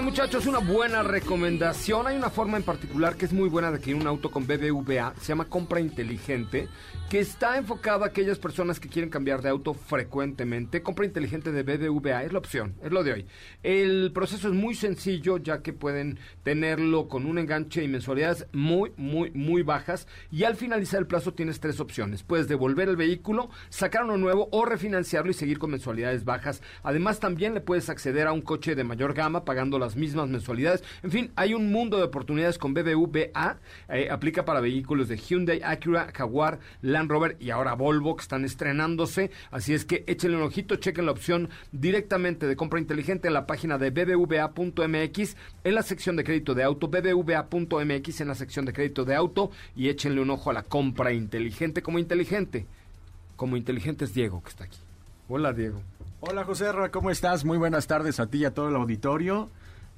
Speaker 2: Oigan, muchachos, una buena recomendación. Hay una forma en particular que es muy buena de adquirir un auto con BBVA. Se llama compra inteligente, que está enfocada a aquellas personas que quieren cambiar de auto frecuentemente. Compra inteligente de BBVA es la opción, es lo de hoy. El proceso es muy sencillo, ya que pueden tenerlo con un enganche y mensualidades muy, muy, muy bajas. Y al finalizar el plazo tienes tres opciones. Puedes devolver el vehículo, sacar uno nuevo o refinanciarlo y seguir con mensualidades bajas. Además, también le puedes acceder a un coche de mayor gama pagando las mismas mensualidades. En fin, hay un mundo de oportunidades con BBVA. Eh, aplica para vehículos de Hyundai, Acura, Jaguar, Land Rover y ahora Volvo que están estrenándose. Así es que échenle un ojito, chequen la opción directamente de compra inteligente en la página de bbva.mx, en la sección de crédito de auto, bbva.mx en la sección de crédito de auto y échenle un ojo a la compra inteligente como inteligente. Como inteligente es Diego que está aquí. Hola Diego.
Speaker 13: Hola José R., ¿cómo estás? Muy buenas tardes a ti y a todo el auditorio.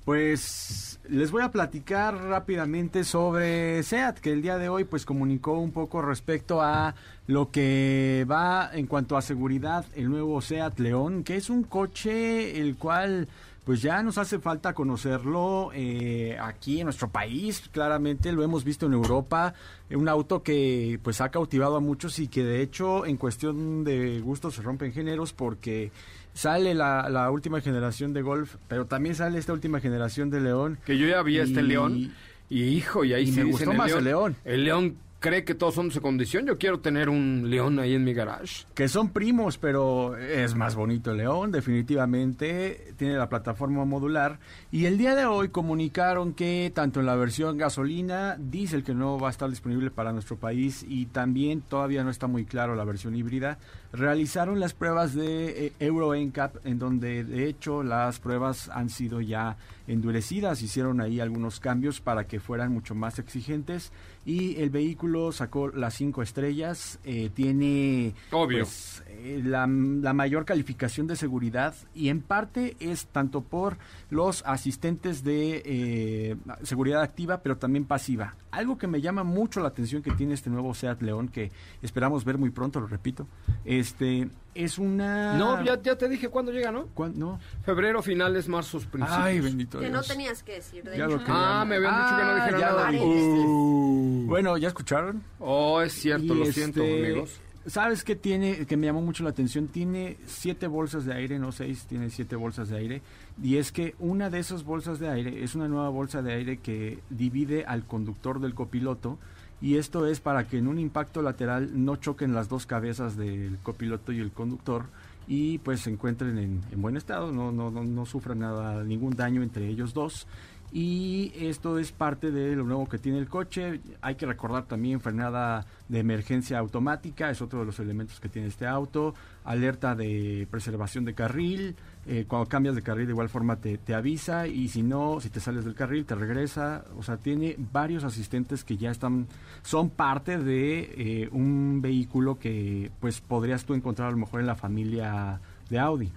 Speaker 13: Pues les voy a platicar rápidamente sobre SEAT, que el día de hoy pues comunicó un poco respecto a lo que va en cuanto a seguridad el nuevo SEAT León, que es un coche el cual pues ya nos hace falta conocerlo eh, aquí en nuestro país, claramente lo hemos visto en Europa, un auto que pues ha cautivado a muchos y que de hecho en cuestión de gustos se rompen géneros porque sale la, la última generación de Golf, pero también sale esta última generación de León.
Speaker 2: Que yo ya vi este León y hijo, y ahí
Speaker 13: y
Speaker 2: sí
Speaker 13: me
Speaker 2: dicen
Speaker 13: gustó más el León.
Speaker 2: El León cree que todos son de su condición. Yo quiero tener un León ahí en mi garage.
Speaker 13: que son primos, pero es más bonito el León, definitivamente. Tiene la plataforma modular. Y el día de hoy comunicaron que tanto en la versión gasolina, diésel que no va a estar disponible para nuestro país y también todavía no está muy claro la versión híbrida, realizaron las pruebas de eh, Euro NCAP, en donde de hecho las pruebas han sido ya endurecidas, hicieron ahí algunos cambios para que fueran mucho más exigentes. Y el vehículo sacó las cinco estrellas, eh, tiene
Speaker 2: Obvio.
Speaker 13: pues, la, la mayor calificación de seguridad y en parte es tanto por los asistentes de eh, seguridad activa pero también pasiva. Algo que me llama mucho la atención que tiene este nuevo Seat León que esperamos ver muy pronto, lo repito, este es una...
Speaker 2: No, ya, ya te dije cuándo llega, ¿no?
Speaker 13: ¿Cuándo?
Speaker 2: Febrero, finales, marzo, principios.
Speaker 13: Ay, bendito
Speaker 9: Que
Speaker 13: Dios.
Speaker 9: no tenías que decir, de
Speaker 13: Ya
Speaker 9: hecho.
Speaker 13: lo quería.
Speaker 2: Ah, me habían dicho que no dijera
Speaker 13: ya
Speaker 2: nada.
Speaker 13: lo
Speaker 2: Uh.
Speaker 13: Bueno, ¿ya escucharon?
Speaker 2: Oh, es cierto,
Speaker 13: Y
Speaker 2: lo siento,
Speaker 13: este,
Speaker 2: amigos.
Speaker 13: ¿Sabes qué tiene? Que me llamó mucho la atención. Tiene siete bolsas de aire, no seis, tiene siete bolsas de aire. Y es que una de esas bolsas de aire es una nueva bolsa de aire que divide al conductor del copiloto. Y esto es para que en un impacto lateral no choquen las dos cabezas del copiloto y el conductor y pues se encuentren en, en buen estado, no, no, no, no sufran nada, ningún daño entre ellos dos. Y esto es parte de lo nuevo que tiene el coche. Hay que recordar también frenada de emergencia automática, es otro de los elementos que tiene este auto. Alerta de preservación de carril. eh, cuando cambias de carril de igual forma te, te avisa y si no, si te sales del carril te regresa. O sea, tiene varios asistentes que ya están, son parte de eh, un vehículo que pues podrías tú encontrar a lo mejor en la familia de Audi.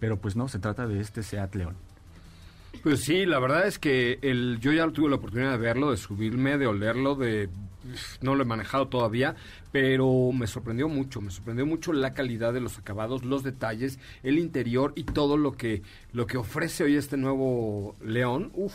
Speaker 13: Pero pues no, se trata de este Seat León.
Speaker 2: Pues sí, la verdad es que el, yo ya tuve la oportunidad de verlo, de subirme, de olerlo, de no lo he manejado todavía, pero me sorprendió mucho, me sorprendió mucho la calidad de los acabados, los detalles, el interior y todo lo que lo que ofrece hoy este nuevo León. Uf.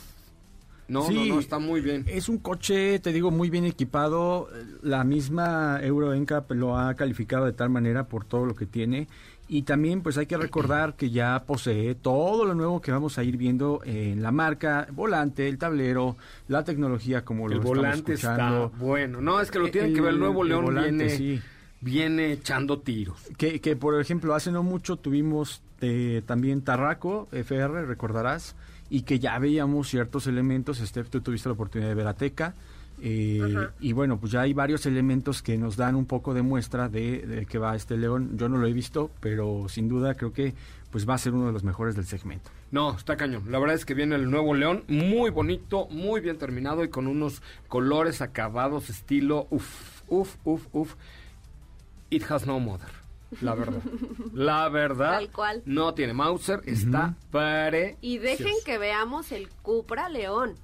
Speaker 2: No,
Speaker 13: Sí,
Speaker 2: no, no, está muy bien.
Speaker 13: Es un coche, te digo, muy bien equipado. La misma Euro NCAP lo ha calificado de tal manera por todo lo que tiene. Y también, pues hay que recordar que ya posee todo lo nuevo que vamos a ir viendo en la marca, volante, el tablero, la tecnología, como lo
Speaker 2: El
Speaker 13: estamos
Speaker 2: volante está
Speaker 13: escuchando.
Speaker 2: bueno. No, es que lo tienen
Speaker 13: El-
Speaker 2: que ver. El nuevo
Speaker 13: el
Speaker 2: León
Speaker 13: volante,
Speaker 2: viene,
Speaker 13: sí.
Speaker 2: viene echando tiros.
Speaker 13: Que, que, por ejemplo, hace no mucho tuvimos eh, también Tarraco, FR, recordarás, y que ya veíamos ciertos elementos. Steph, tú tuviste la oportunidad de ver Ateca. Eh, y bueno, pues ya hay varios elementos que nos dan un poco de muestra de, de que va este león. Yo no lo he visto, pero sin duda creo que pues va a ser uno de los mejores del segmento.
Speaker 2: No, está cañón. La verdad es que viene el nuevo León, muy bonito, muy bien terminado y con unos colores acabados, estilo, uff, uff, uff, uff. It has no mother. La verdad. La verdad.
Speaker 9: Tal cual.
Speaker 2: No tiene Mauser, está pare.
Speaker 9: Y dejen que veamos el Cupra León.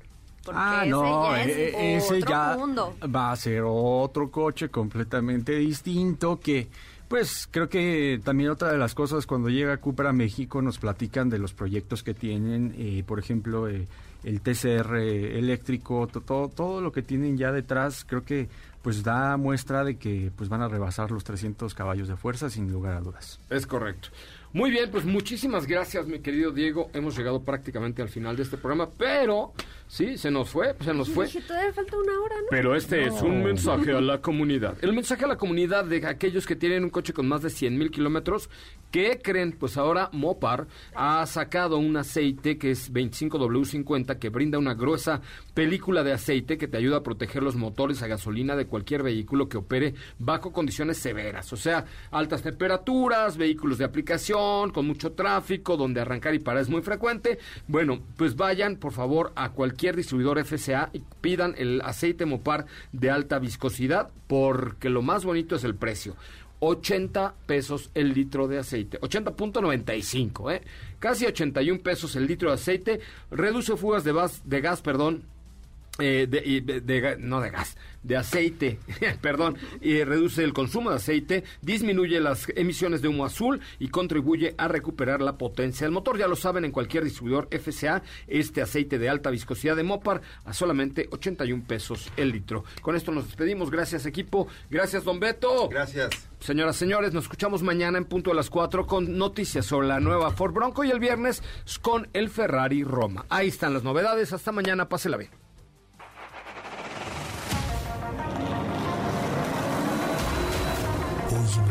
Speaker 9: Porque
Speaker 13: ah,
Speaker 9: ese
Speaker 13: no,
Speaker 9: ya es
Speaker 13: e- ese
Speaker 9: otro
Speaker 13: ya
Speaker 9: mundo.
Speaker 13: va a ser otro coche completamente distinto que Pues creo que también otra de las cosas cuando llega Cooper a México nos platican de los proyectos que tienen, eh, por ejemplo, eh, el TCR eléctrico, to- todo, todo lo que tienen ya detrás, creo que pues da muestra de que pues van a rebasar los 300 caballos de fuerza sin lugar a dudas.
Speaker 2: Es correcto. Muy bien, pues muchísimas gracias, mi querido Diego. Hemos llegado prácticamente al final de este programa, pero sí, se nos fue, se nos fue.
Speaker 9: dije, todavía falta una hora, ¿no?
Speaker 2: Pero este es un mensaje a la comunidad. El mensaje a la comunidad de aquellos que tienen un coche con más de 100 mil kilómetros, ¿qué creen? Pues ahora Mopar ha sacado un aceite que es 25W50 que brinda una gruesa película de aceite que te ayuda a proteger los motores a gasolina de cualquier vehículo que opere bajo condiciones severas. O sea, altas temperaturas, vehículos de aplicación, con mucho tráfico, donde arrancar y parar es muy frecuente. Bueno, pues vayan por favor a cualquier distribuidor FCA y pidan el aceite Mopar de alta viscosidad porque lo más bonito es el precio. 80 pesos el litro de aceite. 80.95, ¿eh? Casi 81 pesos el litro de aceite. Reduce fugas de, gas- de gas, perdón. eh, no de gas, de aceite, perdón, y reduce el consumo de aceite, disminuye las emisiones de humo azul y contribuye a recuperar la potencia del motor. Ya lo saben, en cualquier distribuidor FCA, este aceite de alta viscosidad de Mopar a solamente 81 pesos el litro. Con esto nos despedimos. Gracias, equipo. Gracias, don Beto.
Speaker 12: Gracias.
Speaker 2: Señoras, señores, nos escuchamos mañana en punto de las 4 con noticias sobre la nueva Ford Bronco y el viernes con el Ferrari Roma. Ahí están las novedades. Hasta mañana. Pásela bien.